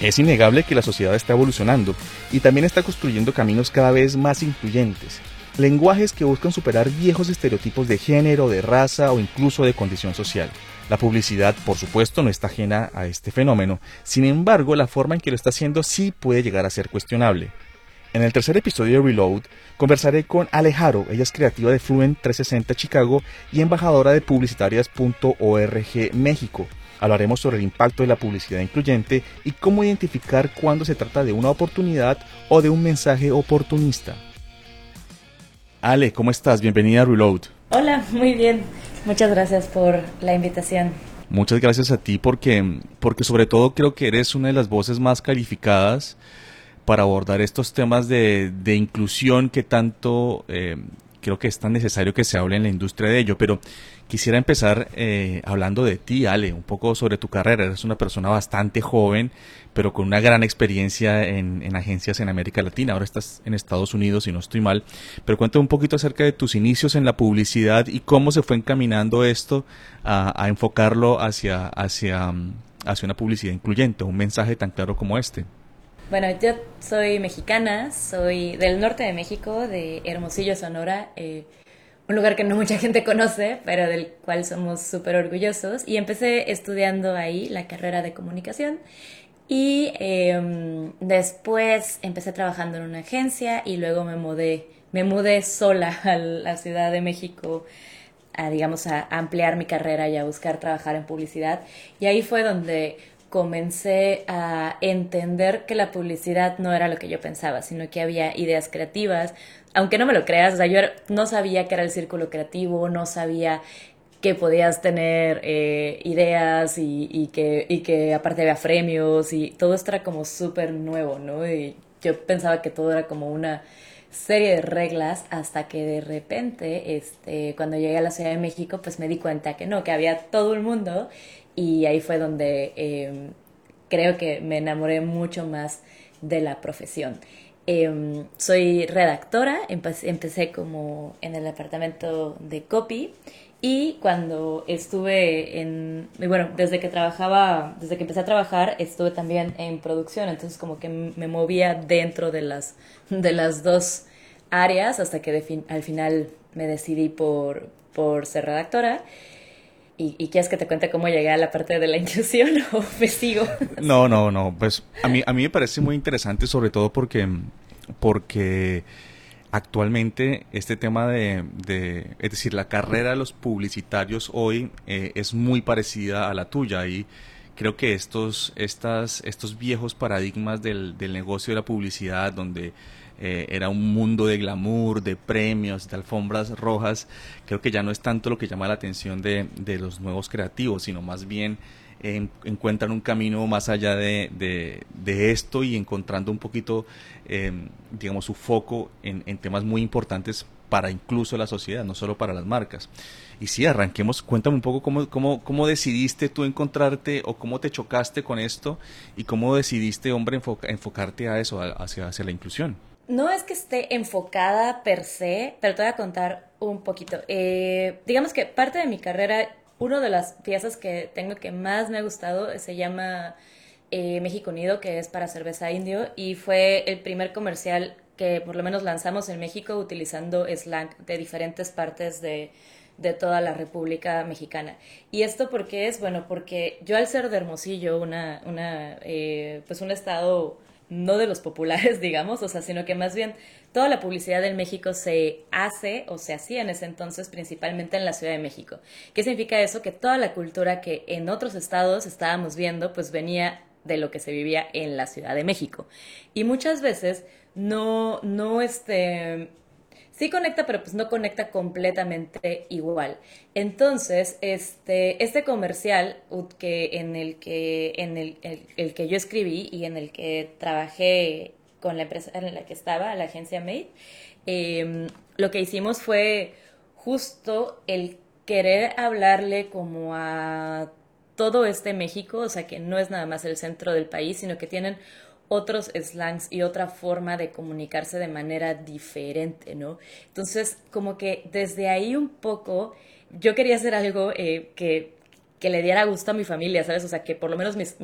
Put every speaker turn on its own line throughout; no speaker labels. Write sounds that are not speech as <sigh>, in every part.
Es innegable que la sociedad está evolucionando y también está construyendo caminos cada vez más incluyentes, lenguajes que buscan superar viejos estereotipos de género, de raza o incluso de condición social. La publicidad, por supuesto, no está ajena a este fenómeno, sin embargo, la forma en que lo está haciendo sí puede llegar a ser cuestionable. En el tercer episodio de Reload, conversaré con Alejaro, ella es creativa de Fluent 360 Chicago y embajadora de publicitarias.org México. Hablaremos sobre el impacto de la publicidad incluyente y cómo identificar cuándo se trata de una oportunidad o de un mensaje oportunista. Ale, ¿cómo estás? Bienvenida a Reload.
Hola, muy bien. Muchas gracias por la invitación.
Muchas gracias a ti porque, porque sobre todo creo que eres una de las voces más calificadas para abordar estos temas de, de inclusión que tanto eh, creo que es tan necesario que se hable en la industria de ello. Pero quisiera empezar eh, hablando de ti, Ale, un poco sobre tu carrera. Eres una persona bastante joven, pero con una gran experiencia en, agencias en América Latina. Ahora estás en Estados Unidos, si no estoy mal. Pero cuéntame un poquito acerca de tus inicios en la publicidad y cómo se fue encaminando esto a, enfocarlo hacia, hacia, hacia una publicidad incluyente, un mensaje tan claro como este.
Bueno, yo soy mexicana, soy del norte de México, de Hermosillo, Sonora. Eh, un lugar que no mucha gente conoce, pero del cual somos súper orgullosos. Y empecé estudiando ahí la carrera de comunicación y em, después empecé trabajando en una agencia y luego me mudé, me mudé sola <laughs> a la Ciudad de México a, digamos, a ampliar mi carrera y a buscar trabajar en publicidad. Y ahí fue donde comencé a entender que la publicidad no era lo que yo pensaba, sino que había ideas creativas. Aunque no me lo creas, o sea, yo no sabía que era el círculo creativo, no sabía que podías tener eh, ideas y, que, y que aparte había premios y todo esto era como súper nuevo, ¿no? Y yo pensaba que todo era como una serie de reglas hasta que de repente, este, cuando llegué a la Ciudad de México, pues me di cuenta que no, que había todo el mundo y ahí fue donde em, creo que me enamoré mucho más de la profesión. Em, soy redactora, empecé como en el departamento de copy y cuando estuve en, bueno, desde que trabajaba, desde que empecé a trabajar, estuve también en producción, entonces como que me movía dentro de las, de las dos áreas hasta que al final me decidí por, por ser redactora. ¿Y, ¿Y, quieres que te cuente cómo llegué a la parte de la inclusión <laughs> o me sigo?
No, no, no, pues a mí, a mí me parece muy interesante sobre todo porque, porque actualmente este tema de, de, es decir, la carrera de los publicitarios hoy eh, es muy parecida a la tuya y creo que estos, estas, estos viejos paradigmas del, del negocio de la publicidad donde eh, era un mundo de glamour, de premios, de alfombras rojas, creo que ya no es tanto lo que llama la atención de, de los nuevos creativos, sino más bien encuentran un camino más allá de, de, esto y encontrando un poquito, em, digamos, su foco en, en, temas muy importantes para incluso la sociedad, no solo para las marcas. Y sí, arranquemos, cuéntame un poco cómo, cómo, cómo decidiste tú encontrarte o cómo te chocaste con esto y cómo decidiste, hombre, enfocarte a eso, hacia, hacia la inclusión.
No es que esté enfocada per se, pero te voy a contar un poquito. Eh, digamos que parte de mi carrera una de las piezas que tengo que más me ha gustado se llama eh, México Unido, que es para cerveza indio, y fue el primer comercial que por lo menos lanzamos en México utilizando slang de diferentes partes de, de toda la República Mexicana. ¿Y esto por qué es? Bueno, porque yo al ser de Hermosillo, una, una, eh, pues un estado no de los populares, <laughs> digamos, o sea, sino que más bien toda la publicidad en México se hace o se hacía en ese entonces principalmente en la Ciudad de México. ¿Qué significa eso? Que toda la cultura que en otros estados estábamos viendo, pues venía de lo que se vivía en la Ciudad de México. Y muchas veces no, no, este, sí conecta, pero pues no conecta completamente igual. Entonces, este, este comercial que, en, el que, en el, el, que yo escribí y en el que trabajé con la empresa en la que estaba, la agencia Made, em, lo que hicimos fue justo el querer hablarle como a todo este México, o sea que no es nada más el centro del país, sino que tienen otros slangs y otra forma de comunicarse de manera diferente, ¿no? Entonces, como que desde ahí un poco, yo quería hacer algo eh, que, que, le diera gusto a mi familia, ¿sabes? O sea, que por lo menos mis,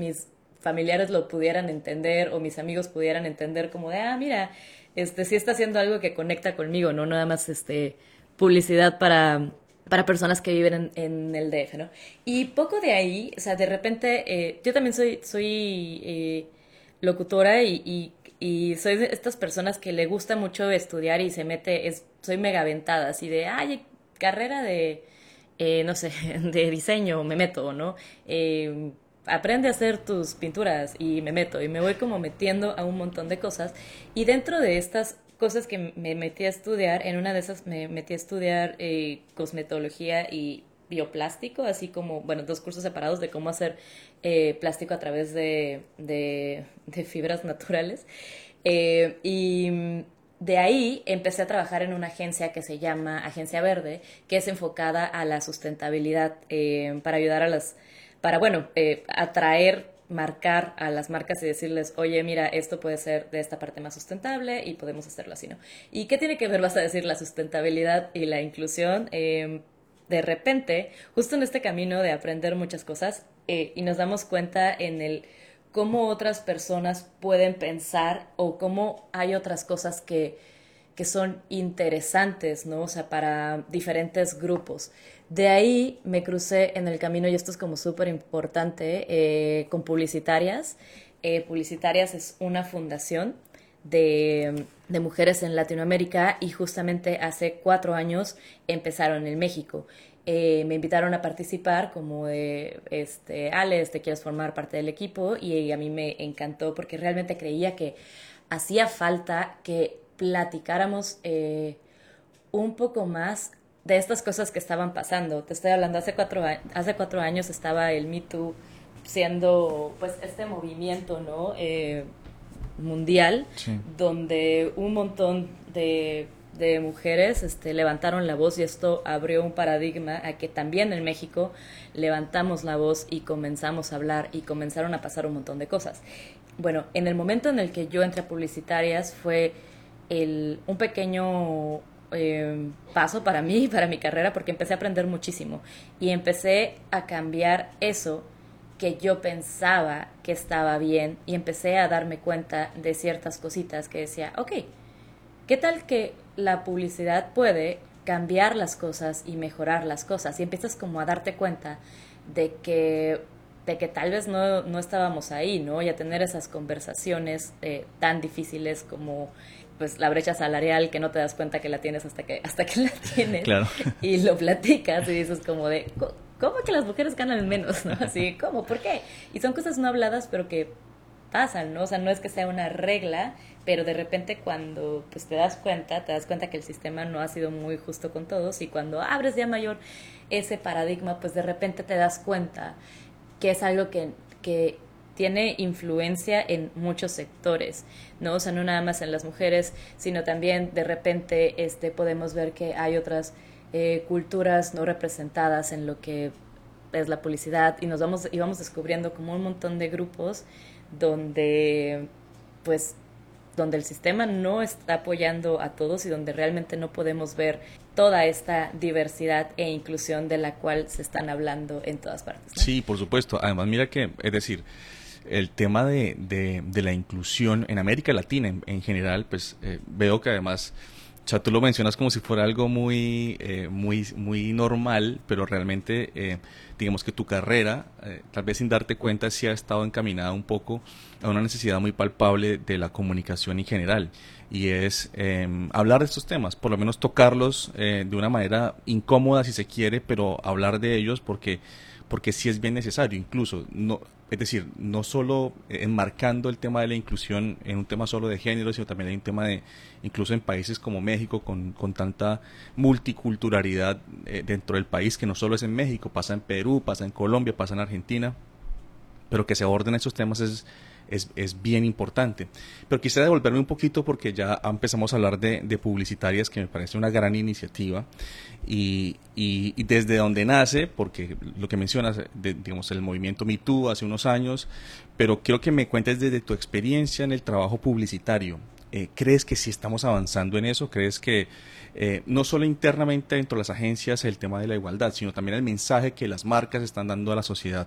familiares lo pudieran entender o mis amigos pudieran entender como de, ah, mira, este sí está haciendo algo que conecta conmigo, ¿no? Nada más este publicidad para para personas que viven en, el DF, ¿no? Y poco de ahí, o sea, de repente, eh, yo también soy, soy eh, locutora y, y, soy de estas personas que le gusta mucho estudiar y se mete, es, soy mega aventada, así de, ay, carrera de, eh, no sé, <laughs> de diseño, me meto, ¿no? Eh, aprende a hacer tus pinturas y me meto y me voy como metiendo a un montón de cosas y dentro de estas cosas que me metí a estudiar, en una de esas me metí a estudiar eh, cosmetología y bioplástico, así como, bueno, dos cursos separados de cómo hacer eh, plástico a través de, de, fibras naturales. Eh, y de ahí empecé a trabajar en una agencia que se llama Agencia Verde, que es enfocada a la sustentabilidad eh, para ayudar a las, para, bueno, atraer marcar a las marcas y decirles, oye, mira, esto puede ser de esta parte más sustentable y podemos hacerlo así, ¿no? ¿Y qué tiene que ver, vas a decir, la sustentabilidad y la inclusión? De repente, justo en este camino de aprender muchas cosas, eh, y nos damos cuenta en el cómo otras personas pueden pensar o cómo hay otras cosas que, que son interesantes, ¿no? O sea, para diferentes grupos. De ahí me crucé en el camino, y esto es como súper importante, eh, con Publicitarias. Eh, Publicitarias es una fundación de, mujeres en Latinoamérica y justamente hace cuatro años empezaron en México. Eh, me invitaron a participar como de, este, Alex, te quieres formar parte del equipo y a mí me encantó porque realmente creía que hacía falta que platicáramos eh, un poco más de estas cosas que estaban pasando. Te estoy hablando, hace cuatro, hace cuatro años estaba el Me Too siendo pues este movimiento, ¿no? Eh, mundial, donde un montón de, de, mujeres este, levantaron la voz y esto abrió un paradigma a que también en México levantamos la voz y comenzamos a hablar y comenzaron a pasar un montón de cosas. Bueno, en el momento en el que yo entré a publicitarias fue el, un pequeño eh, paso para mí, para mi carrera, porque empecé a aprender muchísimo y empecé a cambiar eso que yo pensaba que estaba bien y empecé a darme cuenta de ciertas cositas que decía, ok, ¿qué tal que la publicidad puede cambiar las cosas y mejorar las cosas? Y empiezas como a darte cuenta de que, de que tal vez no, no estábamos ahí, ¿no? Y a tener esas conversaciones eh, tan difíciles como pues la brecha salarial que no te das cuenta que la tienes hasta que hasta que la tienes <laughs>
claro.
y lo platicas y dices como de ¿cómo que las mujeres ganan menos? ¿no? Así, ¿cómo? ¿Por qué? Y son cosas no habladas, pero que pasan, ¿no? O sea, no es que sea una regla, pero de repente cuando pues te das cuenta, te das cuenta que el sistema no ha sido muy justo con todos y cuando abres ya mayor ese paradigma, pues de repente te das cuenta que es algo que, que tiene influencia en muchos sectores, ¿no? O sea, no nada más en las mujeres, sino también de repente este, podemos ver que hay otras eh, culturas no representadas en lo que es la publicidad y nos vamos y vamos descubriendo como un montón de grupos donde pues donde el sistema no está apoyando a todos y donde realmente no podemos ver toda esta diversidad e inclusión de la cual se están hablando en todas partes.
Sí, por supuesto. Además, mira que, es decir, el tema de, de, la inclusión en América Latina en, general, pues eh, veo que además o sea, tú lo mencionas como si fuera algo muy, eh, muy, muy normal, pero realmente, eh, digamos que tu carrera, eh, tal vez sin darte cuenta, sí ha estado encaminada un poco a una necesidad muy palpable de la comunicación en general. Y es em, hablar de estos temas, por lo menos tocarlos de una manera incómoda si se quiere, pero hablar de ellos porque porque sí es bien necesario, incluso, no, es decir, no solo enmarcando el tema de la inclusión en un tema solo de género, sino también hay un tema de, incluso en países como México, con, con tanta multiculturalidad eh, dentro del país, que no solo es en México, pasa en Perú, pasa en Colombia, pasa en Argentina, pero que se aborden esos temas es es, es, bien importante. Pero quisiera devolverme un poquito porque ya empezamos a hablar de, de publicitarias, que me parece una gran iniciativa. Y, y, desde donde nace, porque lo que mencionas, digamos, el movimiento MeToo hace unos años, pero quiero que me cuentes desde tu experiencia en el trabajo publicitario. Eh, ¿Crees que sí estamos avanzando en eso? ¿Crees que eh, no solo internamente dentro de las agencias el tema de la igualdad, sino también el mensaje que las marcas están dando a la sociedad.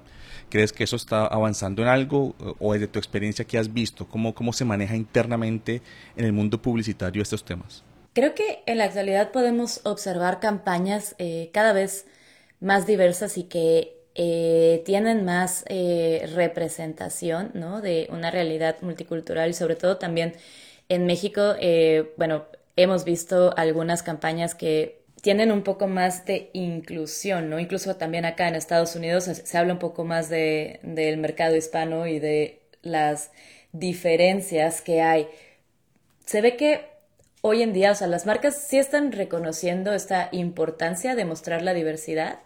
¿Crees que eso está avanzando en algo o desde tu experiencia que has visto, cómo, cómo se maneja internamente en el mundo publicitario estos temas?
Creo que en la actualidad podemos observar campañas eh, cada vez más diversas y que eh, tienen más representación ¿no? de una realidad multicultural y sobre todo también en México, bueno, hemos visto algunas campañas que tienen un poco más de inclusión, ¿no? Incluso también acá en Estados Unidos se, habla un poco más de, del mercado hispano y de las diferencias que hay. Se ve que hoy en día, o sea, las marcas sí están reconociendo esta importancia de mostrar la diversidad,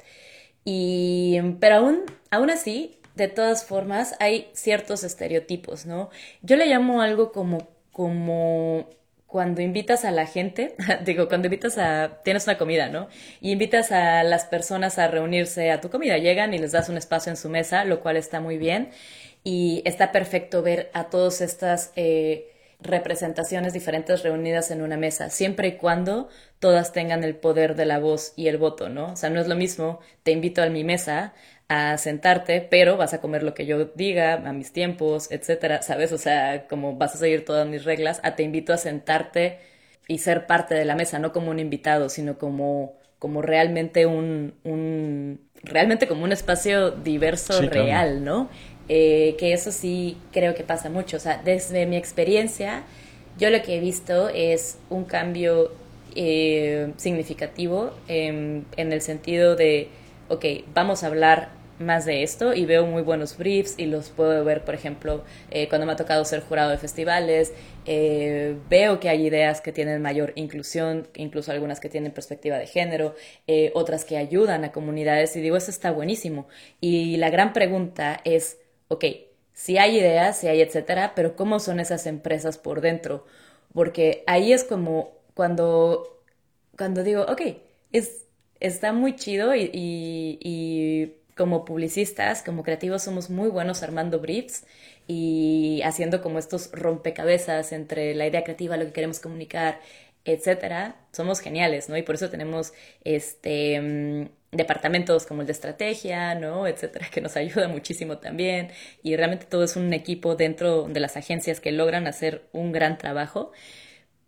y, pero aún, aún así, de todas formas, hay ciertos estereotipos, ¿no? Yo le llamo algo como, como cuando invitas a la gente, <laughs> digo, cuando invitas a, tienes una comida, ¿no? Y invitas a las personas a reunirse a tu comida, llegan y les das un espacio en su mesa, lo cual está muy bien. Y está perfecto ver a todas estas eh, representaciones diferentes reunidas en una mesa, siempre y cuando todas tengan el poder de la voz y el voto, ¿no? O sea, no es lo mismo, te invito a mi mesa a sentarte, pero vas a comer lo que yo diga, a mis tiempos, etcétera, ¿sabes? O sea, como vas a seguir todas mis reglas, a te invito a sentarte y ser parte de la mesa, no como un invitado, sino como, como realmente un, un realmente como un espacio diverso real, ¿no? Eh, que eso sí creo que pasa mucho. O sea, desde mi experiencia, yo lo que he visto es un cambio eh, significativo en el sentido de, ok, vamos a hablar más de esto y veo muy buenos briefs y los puedo ver, por ejemplo, eh, cuando me ha tocado ser jurado de festivales, eh, veo que hay ideas que tienen mayor inclusión, incluso algunas que tienen perspectiva de género, eh, otras que ayudan a comunidades y digo, eso está buenísimo. Y la gran pregunta es, ok, si hay ideas, si hay etcétera, pero ¿cómo son esas empresas por dentro? Porque ahí es como cuando, cuando digo, ok, es, está muy chido y como publicistas, como creativos, somos muy buenos armando briefs y haciendo como estos rompecabezas entre la idea creativa, lo que queremos comunicar, etcétera. Somos geniales, ¿no? Y por eso tenemos este mm, departamentos como el de estrategia, ¿no? etcétera, que nos <laughs> ayuda muchísimo también. Y realmente todo es un equipo dentro de las agencias que logran hacer un gran trabajo.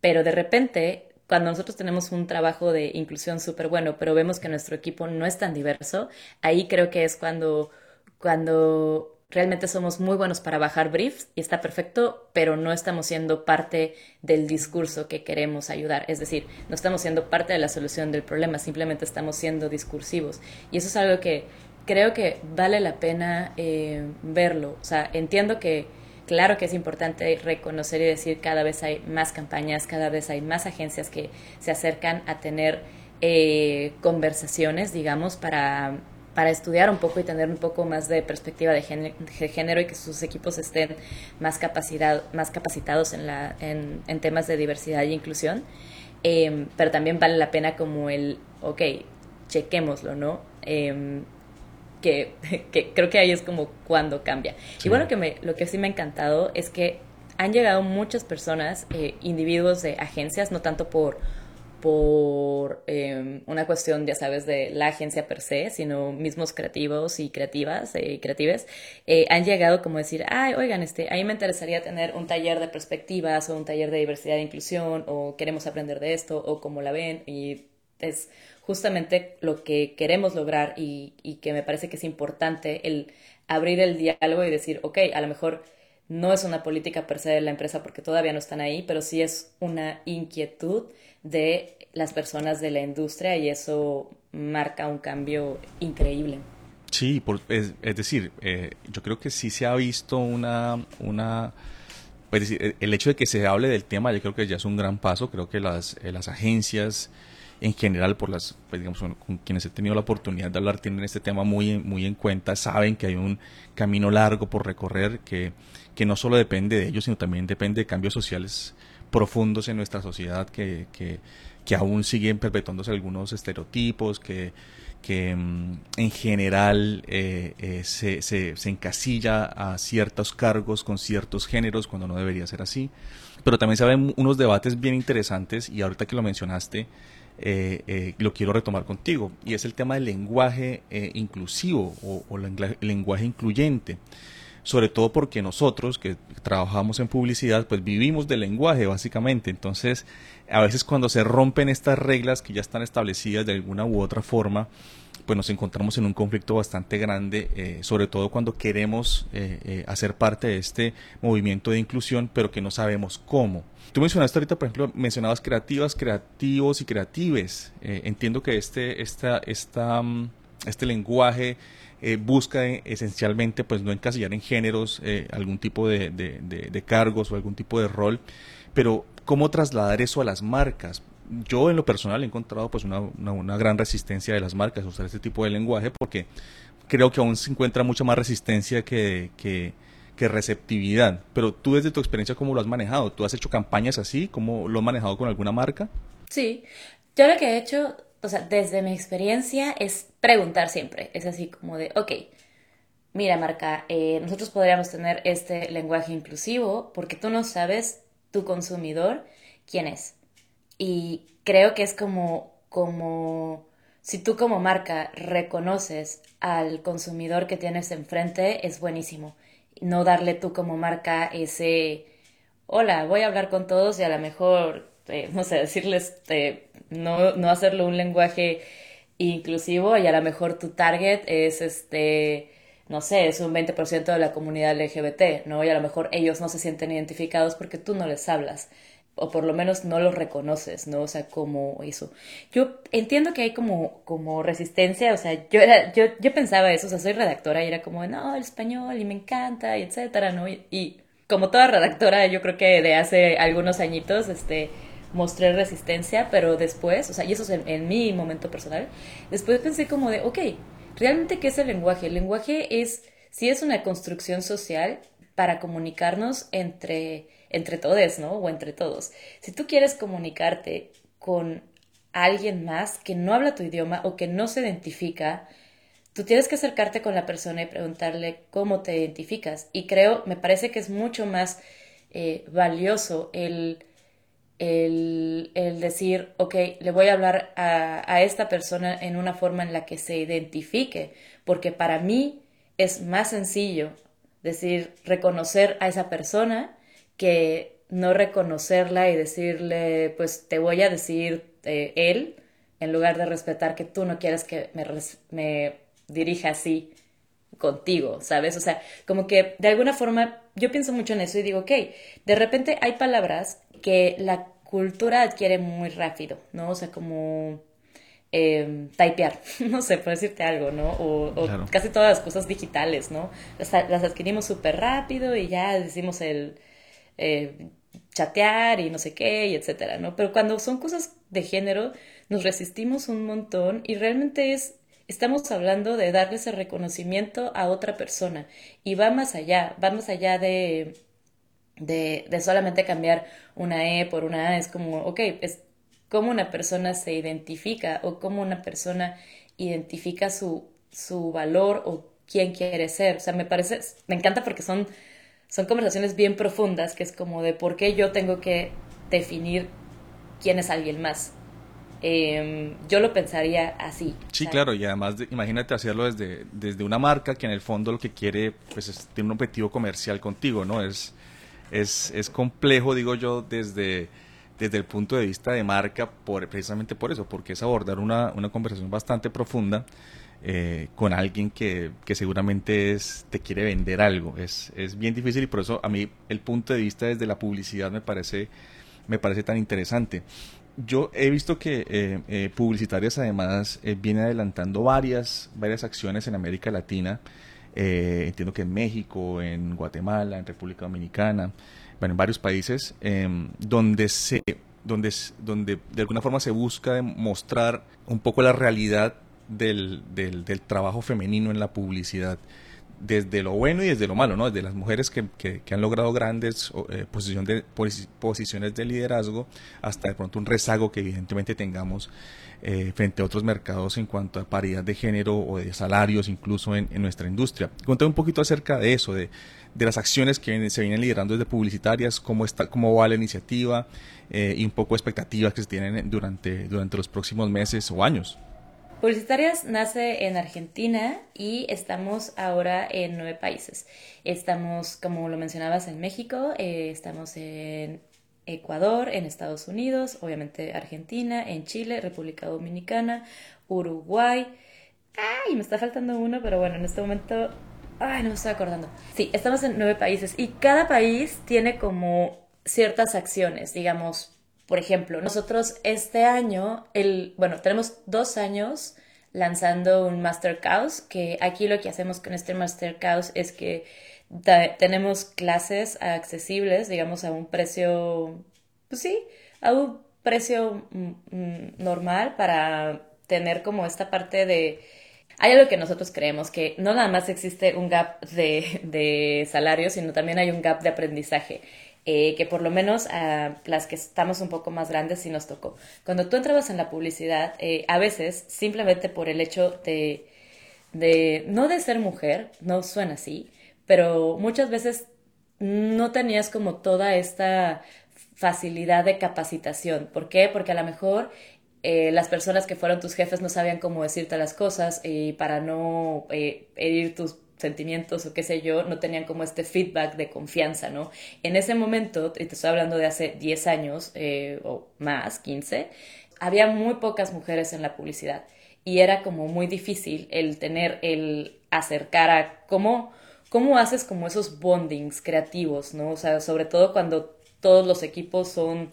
Pero de repente cuando nosotros tenemos un trabajo de inclusión súper bueno, pero vemos que nuestro equipo no es tan diverso, ahí creo que es cuando, cuando realmente somos muy buenos para bajar briefs y está perfecto, pero no estamos siendo parte del discurso que queremos ayudar. Es decir, no estamos siendo parte de la solución del problema, simplemente estamos siendo discursivos. Y eso es algo que creo que vale la pena eh, verlo. O sea, entiendo que Claro que es importante reconocer y decir cada vez hay más campañas, cada vez hay más agencias que se acercan a tener eh, conversaciones, digamos, para, para estudiar un poco y tener un poco más de perspectiva de género, y que sus equipos estén más, capacidad, más capacitados en, la, en, en temas de diversidad e inclusión. Em, pero también vale la pena como el, ok, chequémoslo, ¿no? Em, que, creo que ahí es como cuando cambia. Y bueno, que me, lo que sí me ha encantado es que han llegado muchas personas, eh, individuos de agencias, no tanto por por em, una cuestión, ya sabes, de la agencia per se, sino mismos creativos y creativas y eh, creatives, eh, han llegado como decir, ay, oigan, este, a mí me interesaría tener un taller de perspectivas o un taller de diversidad e inclusión o queremos aprender de esto o cómo la ven y es justamente lo que queremos lograr y, que me parece que es importante el abrir el diálogo y decir, ok, a lo mejor no es una política per se de la empresa porque todavía no están ahí, pero sí es una inquietud de las personas de la industria y eso marca un cambio increíble.
Sí, es, decir, eh, yo creo que sí se ha visto una, una es decir, el hecho de que se hable del tema, yo creo que ya es un gran paso. Creo que las, eh, las agencias en general, por las, pues, digamos, con quienes he tenido la oportunidad de hablar, tienen este tema muy, muy en cuenta, saben que hay un camino largo por recorrer, que, que no solo depende de ellos, sino también depende de cambios sociales profundos en nuestra sociedad que, que, que aún siguen perpetuándose algunos estereotipos, que, que mm, en general eh, eh, se, se, se, encasilla a ciertos cargos con ciertos géneros cuando no debería ser así. Pero también se ven unos debates bien interesantes y ahorita que lo mencionaste, eh, lo quiero retomar contigo, y es el tema del lenguaje inclusivo o, o el lenguaje incluyente sobre todo porque nosotros que trabajamos en publicidad, pues vivimos del lenguaje básicamente. Entonces, a veces cuando se rompen estas reglas que ya están establecidas de alguna u otra forma, pues nos encontramos en un conflicto bastante grande, eh, sobre todo cuando queremos eh, eh, hacer parte de este movimiento de inclusión, pero que no sabemos cómo. Tú mencionaste ahorita, por ejemplo, mencionabas creativas, creativos y creatives. entiendo que este, esta, esta, mm, este lenguaje busca esencialmente pues no encasillar en géneros algún tipo de, de, cargos o algún tipo de rol, pero cómo trasladar eso a las marcas. Yo en lo personal he encontrado pues una, una, gran resistencia de las marcas a usar este tipo de lenguaje porque creo que aún se encuentra mucha más resistencia que, que, que receptividad. Pero tú desde tu experiencia, ¿cómo lo has manejado? ¿Tú has hecho campañas así? ¿Cómo lo has manejado con alguna marca?
Sí, yo lo que he hecho o sea, desde mi experiencia es preguntar siempre. Es así como de, ok, mira marca, eh, nosotros podríamos tener este lenguaje inclusivo porque tú no sabes tu consumidor quién es. Y creo que es como, como, si tú como marca reconoces al consumidor que tienes enfrente, es buenísimo. No darle tú como marca ese, hola, voy a hablar con todos y a lo mejor, eh, no sé, decirles... Eh, no, no hacerlo un lenguaje inclusivo y a lo mejor tu target es este no sé, es un 20% de la comunidad LGBT, ¿no? Y a lo mejor ellos no se sienten identificados porque tú no les hablas o por lo menos no los reconoces, ¿no? O sea, como eso. Yo entiendo que hay como, como resistencia, o sea, yo, era, yo, yo pensaba eso, o sea, soy redactora y era como, no, el español y me encanta y etcétera, ¿no? Y, y como toda redactora, yo creo que de hace algunos añitos, este, mostré resistencia, pero después, o sea, y eso es en, mi momento personal, después pensé como de, ok, ¿realmente qué es el lenguaje? El lenguaje es, sí es una construcción social para comunicarnos entre, entre todos, ¿no? O entre todos. Si tú quieres comunicarte con alguien más que no habla tu idioma o que no se identifica, tú tienes que acercarte con la persona y preguntarle cómo te identificas. Y creo, me parece que es mucho más eh, valioso el el, decir, ok, le voy a hablar a, esta persona en una forma en la que se identifique, porque para mí es más sencillo decir, reconocer a esa persona que no reconocerla y decirle, pues te voy a decir eh, él, en lugar de respetar que tú no quieres que me, me dirija así contigo, ¿sabes? O sea, como que de alguna forma yo pienso mucho en eso y digo, ok, de repente hay palabras que la cultura adquiere muy rápido, ¿no? O sea, como eh, typear, <laughs> no sé, por decirte algo, ¿no? O, casi todas las cosas digitales, ¿no? Las, las adquirimos súper rápido y ya decimos el eh, chatear y no sé qué, y etcétera, ¿no? Pero cuando son cosas de género, nos resistimos un montón y realmente es Estamos hablando de darle ese reconocimiento a otra persona y va más allá, va más allá de, de, de solamente cambiar una E por una A, es como, ok, es cómo una persona se identifica o cómo una persona identifica su, su valor o quién quiere ser. O sea, me parece, me encanta porque son, son conversaciones bien profundas, que es como de por qué yo tengo que definir quién es alguien más. Em, yo lo pensaría así.
Sí, claro, y además imagínate hacerlo desde, desde una marca que en el fondo lo que quiere, pues es, tiene un objetivo comercial contigo, ¿no? Es es, es complejo, digo yo, desde, desde el punto de vista de marca, por, precisamente por eso, porque es abordar una, una conversación bastante profunda eh, con alguien que, que, seguramente es, te quiere vender algo. Es, es bien difícil y por eso a mí el punto de vista desde la publicidad me parece, me parece tan interesante. yo he visto que eh, eh, publicitarias además viene adelantando varias, varias acciones en América Latina. entiendo que en México, en Guatemala, en República Dominicana, bueno, en varios países, em, donde se donde, donde de alguna forma se busca mostrar un poco la realidad del, del, trabajo femenino en la publicidad desde lo bueno y desde lo malo, ¿no? Desde las mujeres que, que, han logrado grandes eh, posiciones de liderazgo hasta de pronto un rezago que evidentemente tengamos eh, frente a otros mercados en cuanto a paridad de género o de salarios incluso en, nuestra industria. Cuéntame un poquito acerca de eso, de, de las acciones que se vienen liderando desde publicitarias, cómo, está, cómo va la iniciativa eh, y un poco expectativas que se tienen durante, durante los próximos meses o años.
Publicitarias nace en Argentina y estamos ahora en nueve países. Estamos, como lo mencionabas, en México, eh, estamos en Ecuador, en Estados Unidos, obviamente Argentina, en Chile, República Dominicana, Uruguay. Ay, me está faltando uno, pero bueno, en este momento... Ay, no me estoy acordando. Sí, estamos en nueve países y cada país tiene como ciertas acciones, digamos, por ejemplo, nosotros este año, el, bueno, tenemos dos años lanzando un Master Caos, que aquí lo que hacemos con este Master Caos es que tenemos clases accesibles, digamos, a un precio, pues sí, a un precio mm, mm, normal para tener como esta parte de... Hay algo que nosotros creemos, que no nada más existe un gap de, de salario, sino también hay un gap de aprendizaje. Eh, que por lo menos a las que estamos un poco más grandes sí nos tocó. Cuando tú entrabas en la publicidad, eh, a veces simplemente por el hecho de, de, no de ser mujer, no suena así, pero muchas veces no tenías como toda esta facilidad de capacitación. ¿Por qué? Porque a lo mejor eh, las personas que fueron tus jefes no sabían cómo decirte las cosas y para no herir tus sentimientos o qué sé yo, no tenían como este feedback de confianza, ¿no? En ese momento, y te estoy hablando de hace 10 años eh, o más, 15, había muy pocas mujeres en la publicidad y era como muy difícil el tener, el acercar a cómo, cómo haces como esos bondings creativos, ¿no? O sea, sobre todo cuando todos los equipos son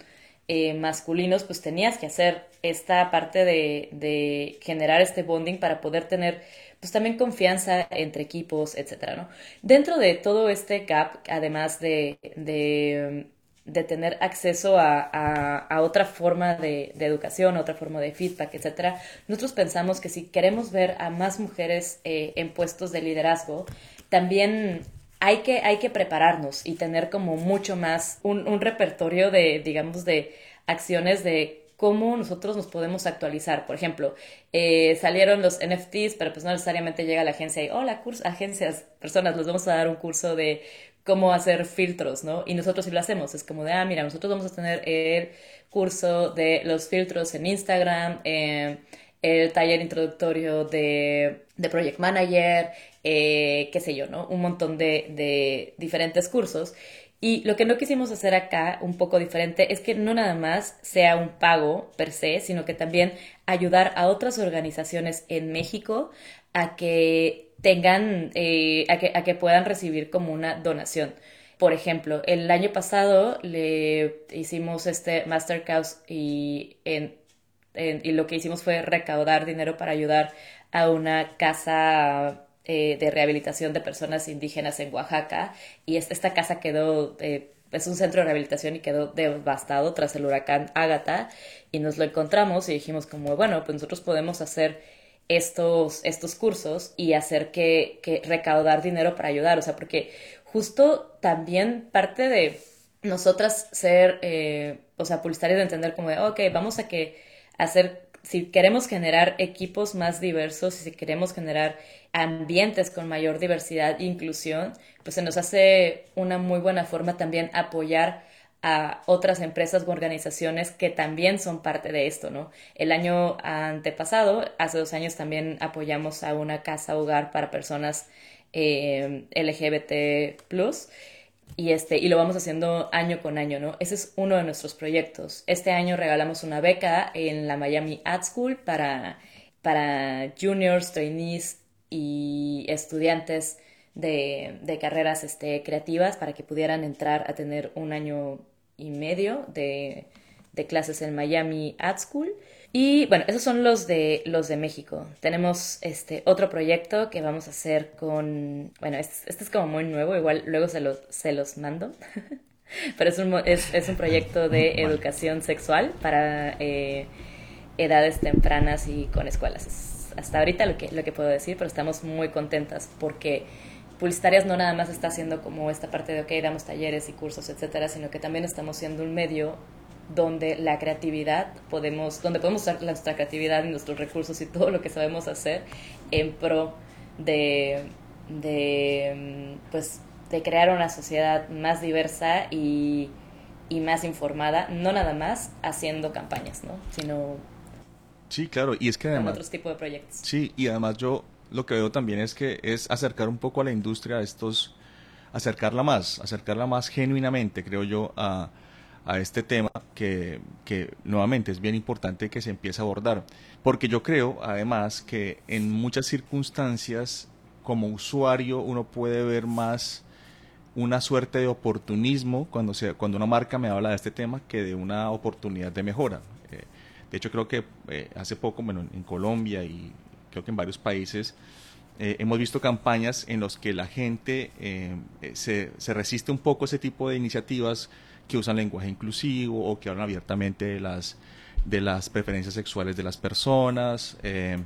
eh, masculinos, pues tenías que hacer esta parte de, de generar este bonding para poder tener pues también confianza entre equipos, etcétera, ¿no? Dentro de todo este gap, además de, de, tener acceso a, otra forma de, educación, otra forma de feedback, etcétera, nosotros pensamos que si queremos ver a más mujeres eh, en puestos de liderazgo, también hay que, hay que prepararnos y tener como mucho más un, un repertorio de, digamos, de acciones de cómo nosotros nos podemos actualizar. Por ejemplo, eh, salieron los NFTs, pero pues no necesariamente llega la agencia y, hola, curso, agencias, personas, les vamos a dar un curso de cómo hacer filtros, ¿no? Y nosotros sí lo hacemos, es como de, ah, mira, nosotros vamos a tener el curso de los filtros en Instagram, eh, el taller introductorio de, de Project Manager, eh, qué sé yo, ¿no? Un montón de, de diferentes cursos. Y lo que no quisimos hacer acá, un poco diferente, es que no nada más sea un pago per se, sino que también ayudar a otras organizaciones en México a que tengan, eh, a, que, a que puedan recibir como una donación. Por ejemplo, el año pasado le hicimos este Master y, y lo que hicimos fue recaudar dinero para ayudar a una casa eh, de rehabilitación de personas indígenas en Oaxaca y esta casa quedó, eh, es un centro de rehabilitación y quedó devastado tras el huracán Ágata y nos lo encontramos y dijimos como, bueno, pues nosotros podemos hacer estos, estos cursos y hacer que, que recaudar dinero para ayudar, o sea, porque justo también parte de nosotras ser, eh, o sea, publicitarias de entender como de, ok, vamos a que hacer si queremos generar equipos más diversos y si queremos generar ambientes con mayor diversidad e inclusión, pues se nos hace una muy buena forma también apoyar a otras empresas u organizaciones que también son parte de esto, ¿no? El año antepasado, hace dos años, también apoyamos a una casa hogar para personas eh, LGBT y este y lo vamos haciendo año con año, ¿no? Ese es uno de nuestros proyectos. Este año regalamos una beca en la Miami Ad School para para juniors, trainees y estudiantes de, de carreras este, creativas para que pudieran entrar a tener un año y medio de, de clases en Miami Ad School. Y bueno, esos son los de los de México. Tenemos este otro proyecto que vamos a hacer con, bueno, este, este es como muy nuevo, igual luego se los, se los mando. <laughs> Pero es un, es, es un proyecto de educación sexual para eh, edades tempranas y con escuelas. hasta ahorita lo que, lo que puedo decir, pero estamos muy contentas porque Publicitarias no nada más está haciendo como esta parte de, ok, damos talleres y cursos, etcétera, sino que también estamos siendo un medio donde la creatividad podemos, donde podemos usar nuestra creatividad y nuestros recursos y todo lo que sabemos hacer en pro de, de pues de crear una sociedad más diversa y, y más informada, no nada más haciendo campañas, ¿no? sino
Sí, claro, y es que además...
otros tipos de proyectos.
Sí, y además yo lo que veo también es que es acercar un poco a la industria a estos, acercarla más, acercarla más genuinamente, creo yo, a, a este tema que, que, nuevamente es bien importante que se empiece a abordar. Porque yo creo, además, que en muchas circunstancias, como usuario, uno puede ver más una suerte de oportunismo cuando, se, cuando una marca me habla de este tema que de una oportunidad de mejora. Eh, de hecho, creo que eh, hace poco, bueno, en Colombia y creo que en varios países, eh, hemos visto campañas en las que la gente se, se resiste un poco a ese tipo de iniciativas que usan lenguaje inclusivo o que hablan abiertamente de las, de las preferencias sexuales de las personas. Eh,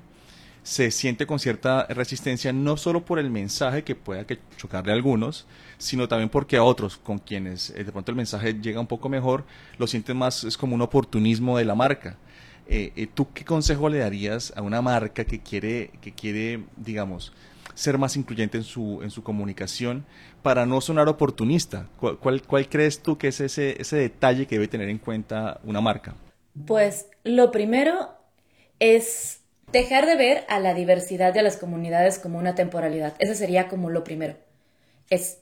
se siente con cierta resistencia no solo por el mensaje que pueda chocarle a algunos, sino también porque a otros con quienes eh, de pronto el mensaje llega un poco mejor, lo sienten más, es como un oportunismo de la marca. Eh, ¿Tú qué consejo le darías a una marca que quiere, que quiere digamos, ser más incluyente en su, en su comunicación para no sonar oportunista? ¿Cuál, cuál, crees tú que es ese, ese detalle que debe tener en cuenta una marca?
Pues lo primero es dejar de ver a la diversidad de las comunidades como una temporalidad. Ese sería como lo primero. Es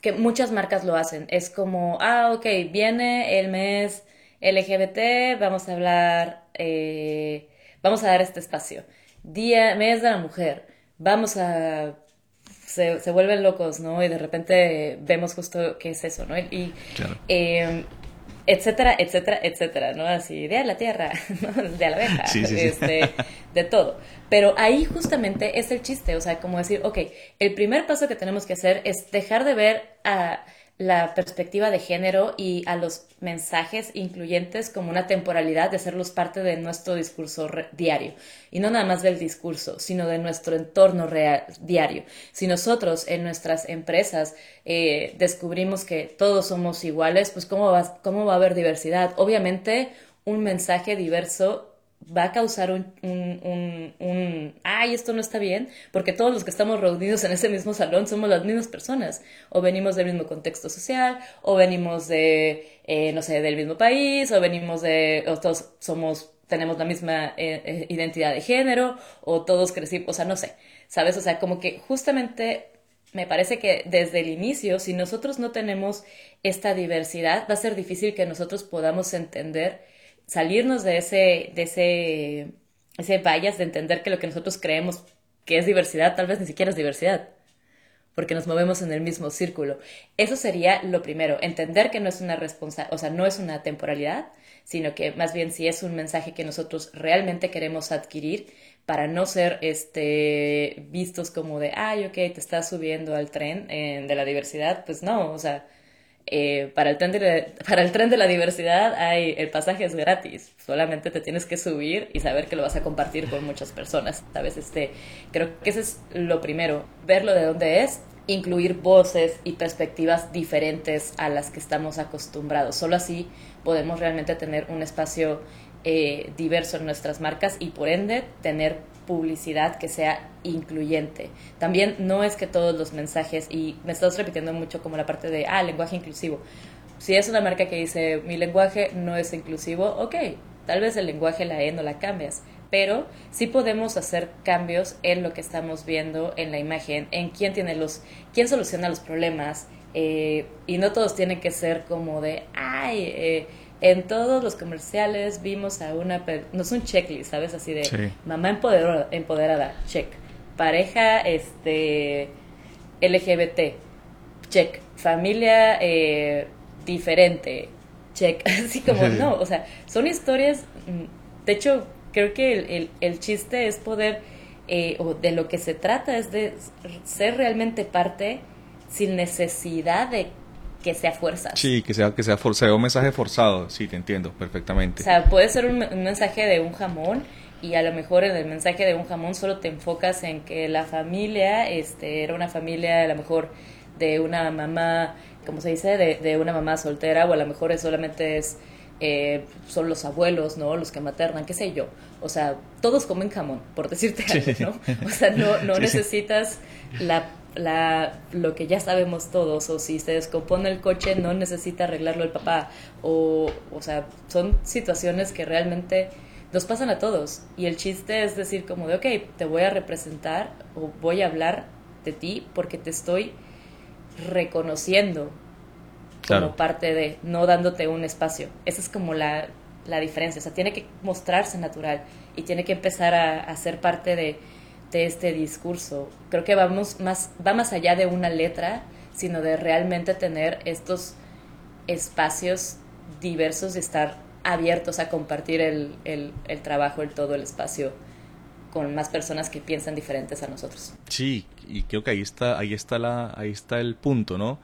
que muchas marcas lo hacen. Es como, ah, ok, viene el mes LGBT, vamos a hablar, eh, vamos a dar este espacio. Día, mes de la mujer vamos a... Se, se, vuelven locos, ¿no? Y de repente vemos justo qué es eso, ¿no? Y, em, etcétera, etcétera, etcétera, ¿no? Así, de la tierra, <laughs> de la abeja, este, de todo. Pero ahí justamente es el chiste, o sea, como decir, ok, el primer paso que tenemos que hacer es dejar de ver a la perspectiva de género y a los mensajes incluyentes como una temporalidad de hacerlos parte de nuestro discurso diario. Y no nada más del discurso, sino de nuestro entorno real, diario. Si nosotros en nuestras empresas eh, descubrimos que todos somos iguales, pues ¿cómo ¿cómo va a haber diversidad? Obviamente un mensaje diverso va a causar un, un, un, ay, esto no está bien, porque todos los que estamos reunidos en ese mismo salón somos las mismas personas, o venimos del mismo contexto social, o venimos de, eh, no sé, del mismo país, o venimos de, o todos somos, tenemos la misma eh, eh, identidad de género, o todos crecimos, o sea, no sé, ¿sabes? O sea, como que justamente me parece que desde el inicio, si nosotros no tenemos esta diversidad, va a ser difícil que nosotros podamos entender salirnos de ese, de ese, ese bias de entender que lo que nosotros creemos que es diversidad, tal vez ni siquiera es diversidad, porque nos movemos en el mismo círculo. Eso sería lo primero, entender que no es una responsa o sea, no es una temporalidad, sino que más bien si es un mensaje que nosotros realmente queremos adquirir para no ser este vistos como de, ay, ok, te estás subiendo al tren eh, de la diversidad, pues no, o sea, eh, para, el tren de, para el tren de la diversidad hay, el pasaje es gratis, solamente te tienes que subir y saber que lo vas a compartir con muchas personas. ¿sabes? Este, creo que eso es lo primero, verlo de dónde es, incluir voces y perspectivas diferentes a las que estamos acostumbrados. Solo así podemos realmente tener un espacio eh, diverso en nuestras marcas y por ende tener publicidad que sea incluyente. También no es que todos los mensajes, y me estás repitiendo mucho como la parte de, ah, lenguaje inclusivo. Si es una marca que dice, mi lenguaje no es inclusivo, ok, tal vez el lenguaje, la E no la cambias, pero sí podemos hacer cambios en lo que estamos viendo en la imagen, en quién tiene los, quién soluciona los problemas, eh, y no todos tienen que ser como de, ay, eh, en todos los comerciales vimos a una, no es un checklist, ¿sabes? Así de mamá empoderada, empoderada, check. Pareja, este, LGBT, check. Familia eh, diferente, check, <laughs> así como no, o sea, son historias, mm, de hecho, creo que el, chiste es poder, eh, o de lo que se trata es de ser realmente parte sin necesidad de que sea fuerza.
Sí, que sea, que sea forzado, un mensaje forzado, sí, te entiendo perfectamente.
O sea, puede ser un, mensaje de un jamón y a lo mejor en el mensaje de un jamón solo te enfocas en que la familia este, era una familia a lo mejor de una mamá, como se dice, de, de una mamá soltera o a lo mejor solamente es... Eh, son los abuelos, ¿no? Los que maternan, qué sé yo. O sea, todos comen jamón, por decirte algo, ¿no? O sea, no, no necesitas la la, lo que ya sabemos todos, o si se descompone el coche no necesita arreglarlo el papá, o, o sea, son situaciones que realmente nos pasan a todos. Y el chiste es decir como de, ok, te voy a representar o voy a hablar de ti porque te estoy reconociendo como parte de, no dándote un espacio. Esa es como la, la diferencia. O sea, tiene que mostrarse natural y tiene que empezar a, a ser parte de este discurso. Creo que vamos más, va más allá de una letra, sino de realmente tener estos espacios diversos y estar abiertos a compartir el, el, el trabajo, el todo el espacio con más personas que piensan diferentes a nosotros.
Sí, y creo que ahí está, ahí está la, ahí está el punto, ¿no?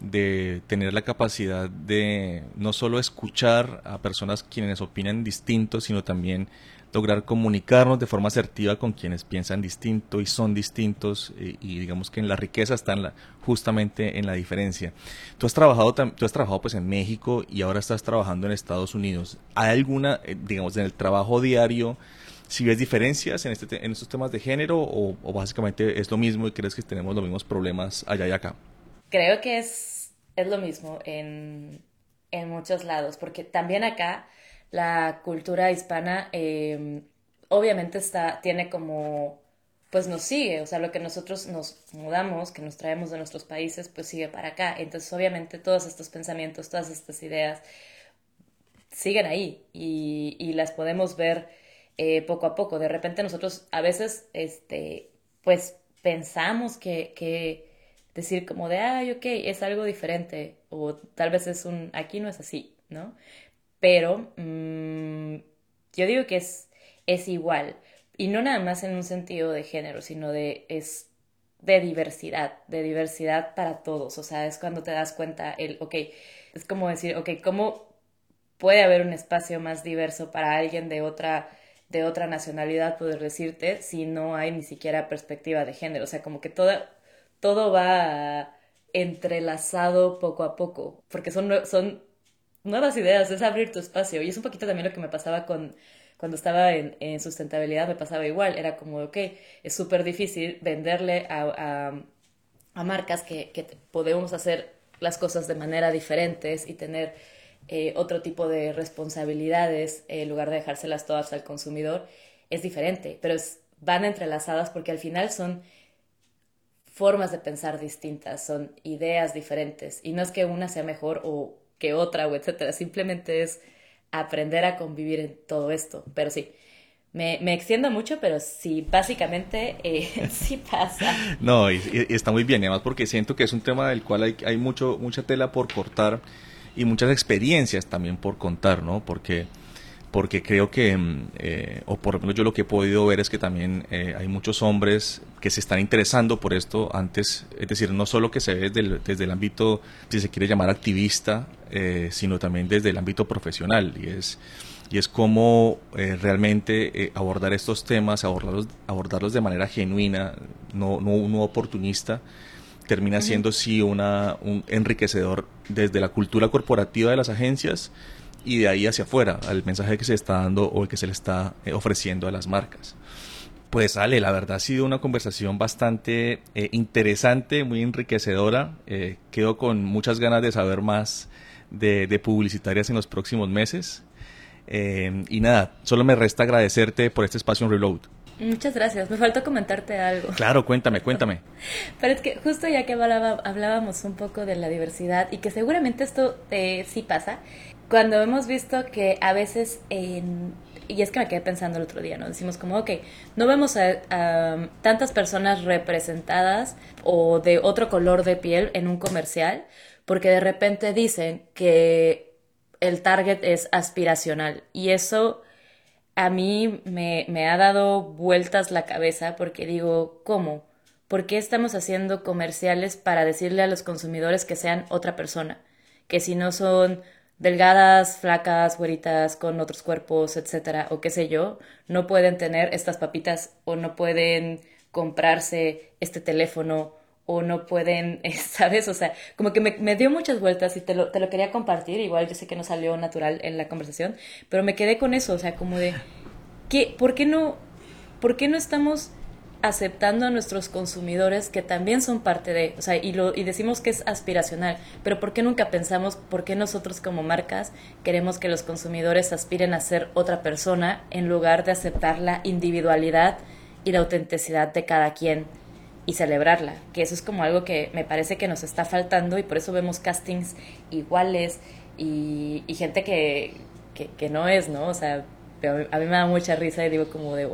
De tener la capacidad de no solo escuchar a personas quienes opinan distinto, sino también lograr comunicarnos de forma asertiva con quienes piensan distinto y son distintos eh, y, digamos que en la riqueza está justamente en la diferencia. Tú has trabajado tú has trabajado pues en México y ahora estás trabajando en Estados Unidos. ¿Hay alguna eh, digamos en el trabajo diario si ves diferencias en este en estos temas de género o, o, básicamente es lo mismo y crees que tenemos los mismos problemas allá y acá?
Creo que es es lo mismo en en muchos lados porque también acá la cultura hispana em, obviamente está, tiene como, pues nos sigue, o sea, lo que nosotros nos mudamos, que nos traemos de nuestros países, pues sigue para acá. Entonces, obviamente, todos estos pensamientos, todas estas ideas siguen ahí y, y las podemos ver eh, poco a poco. De repente nosotros a veces, este, pues pensamos que, que decir como de, ay, ok, es algo diferente o tal vez es un, aquí no es así, ¿no? pero mm, yo digo que es, es igual. Y no nada más en un sentido de género, sino de, es de diversidad, de diversidad para todos. O sea, es cuando te das cuenta, el, ok, es como decir, ok, ¿cómo puede haber un espacio más diverso para alguien de otra, de otra nacionalidad, poder decirte, si no hay ni siquiera perspectiva de género? O sea, como que todo, todo va entrelazado poco a poco, porque son, son nuevas ideas, es abrir tu espacio. Y es un poquito también lo que me pasaba con cuando estaba en, en sustentabilidad, me pasaba igual. Era como, ok, es súper difícil venderle a, a, marcas que, que, podemos hacer las cosas de manera diferentes y tener eh, otro tipo de responsabilidades en lugar de dejárselas todas al consumidor. Es diferente, pero van entrelazadas porque al final son formas de pensar distintas, son ideas diferentes. Y no es que una sea mejor o que otra o etcétera. Simplemente es aprender a convivir en todo esto. Pero sí, me, me extiendo mucho, pero sí, básicamente eh, <laughs> sí pasa.
No, y, está muy bien, además porque siento que es un tema del cual hay, hay mucho, mucha tela por cortar y muchas experiencias también por contar, ¿no? Porque porque creo que, mm, eh, o por lo menos yo lo que he podido ver es que también eh, hay muchos hombres que se están interesando por esto antes, es decir, no solo que se ve desde el, desde el ámbito, si se quiere llamar activista, eh, sino también desde el ámbito profesional, y es, y es cómo realmente abordar estos temas, abordarlos, abordarlos de manera genuina, no, no, no oportunista, termina siendo sí una, un enriquecedor desde la cultura corporativa de las agencias, y de ahí hacia afuera, al mensaje que se está dando o el que se le está eh, ofreciendo a las marcas. Pues Ale, la verdad ha sido una conversación bastante eh, interesante, muy enriquecedora. Eh, quedo con muchas ganas de saber más de, publicitarias en los próximos meses. y nada, solo me resta agradecerte por este espacio en Reload.
Muchas gracias. Me faltó comentarte algo.
Claro, cuéntame, cuéntame. <laughs>
Pero es que justo ya que hablábamos un poco de la diversidad y que seguramente esto sí pasa, cuando hemos visto que a veces, y es que me quedé pensando el otro día, ¿no? Decimos como, ok, no vemos a, tantas personas representadas o de otro color de piel en un comercial, porque de repente dicen que el target es aspiracional y eso a mí me, me ha dado vueltas la cabeza porque digo, ¿cómo? ¿Por qué estamos haciendo comerciales para decirle a los consumidores que sean otra persona? Que si no son delgadas, flacas, güeritas, con otros cuerpos, etcétera, o qué sé yo, no pueden tener estas papitas o no pueden comprarse este teléfono o no pueden, <laughs> ¿sabes? O sea, como que me, dio muchas vueltas y te lo, te lo quería compartir, igual yo sé que no salió natural en la conversación, pero me quedé con eso, o sea, como de, ¿qué, ¿por qué no, por qué no estamos aceptando a nuestros consumidores que también son parte de, o sea, y, lo, y decimos que es aspiracional, pero ¿por qué nunca pensamos por qué nosotros como marcas queremos que los consumidores aspiren a ser otra persona en lugar de aceptar la individualidad y la autenticidad de cada quien y celebrarla? Que eso es como algo que me parece que nos está faltando y por eso vemos castings iguales y, gente que, que, no es, ¿no? O sea, a mí me da mucha risa y digo como de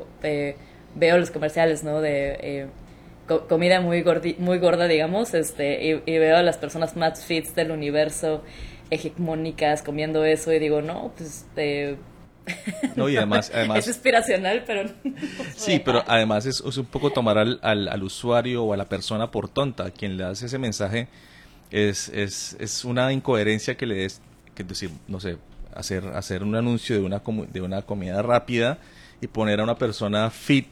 veo los comerciales, ¿no? De eh, comida muy, gordi muy gorda, digamos, este, y, veo a las personas más fits del universo hegemónicas comiendo eso y digo, no, pues... Eh,
no, y además, <laughs> además...
es inspiracional, pero... <laughs>
sí, pero además es, un poco tomar al, al, al, usuario o a la persona por tonta. Quien le hace ese mensaje es, es, es una incoherencia que le des, que decir, no sé, hacer, hacer un anuncio de una, de una comida rápida y poner a una persona fit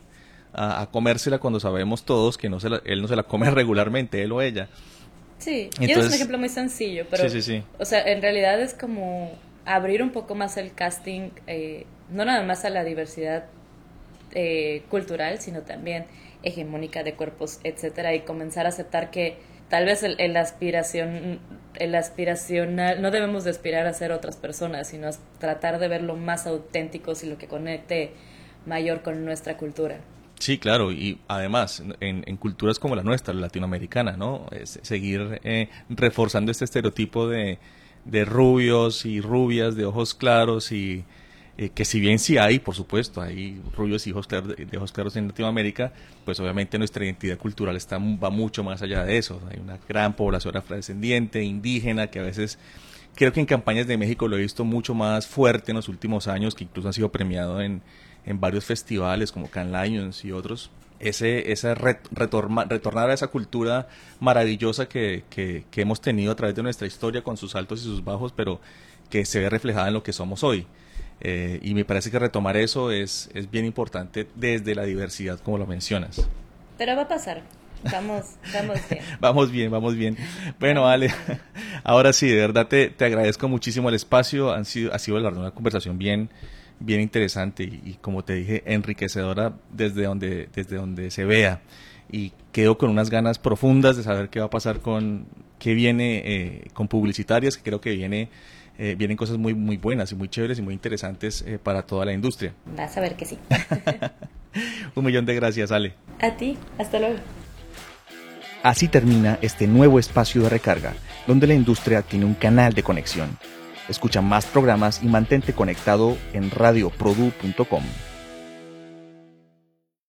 a, comérsela cuando sabemos todos que no se él no se la come <laughs> regularmente, él o ella.
Sí, y es un ejemplo muy sencillo, pero, sí, sí, sí. o sea, en realidad es como abrir un poco más el casting, eh, no nada más a la diversidad eh, cultural, sino también hegemónica de cuerpos, etcétera, y comenzar a aceptar que tal vez el, el aspiración, el aspiracional, no debemos de aspirar a ser otras personas, sino tratar de verlo más auténticos y lo que conecte mayor con nuestra cultura.
Sí, claro, y además en, en culturas como la nuestra, la latinoamericana, ¿no? Seguir eh, reforzando este estereotipo de, de, rubios y rubias, de ojos claros y eh, que si bien sí hay, por supuesto, hay rubios y ojos claros, de, ojos claros en Latinoamérica, pues obviamente nuestra identidad cultural está, va mucho más allá de eso. Hay una gran población afrodescendiente, indígena, que a veces creo que en campañas de México lo he visto mucho más fuerte en los últimos años, que incluso ha sido premiado en en varios festivales como Can Lions y otros, ese, ese retornar a esa cultura maravillosa que, que, hemos tenido a través de nuestra historia con sus altos y sus bajos, pero que se ve reflejada en lo que somos hoy. Eh, y me parece que retomar eso es, es bien importante desde la diversidad, como lo mencionas.
Pero va a pasar. Vamos, vamos bien. <laughs>
vamos bien, vamos bien. Bueno, Ale, <laughs> ahora sí, de verdad te, te agradezco muchísimo el espacio. Han sido, ha sido la una conversación bien, bien interesante y, como te dije, enriquecedora desde donde, desde donde se vea. Y quedo con unas ganas profundas de saber qué va a pasar con, qué viene eh, con publicitarias, que creo que viene, eh, vienen cosas muy, muy buenas y muy chéveres y muy interesantes eh, para toda la industria.
Vas a ver que sí. <laughs>
Un millón de gracias, Ale.
A ti, hasta luego.
Así termina este nuevo espacio de recarga, donde la industria tiene un canal de conexión Escucha más programas y mantente conectado en radioprodu.com.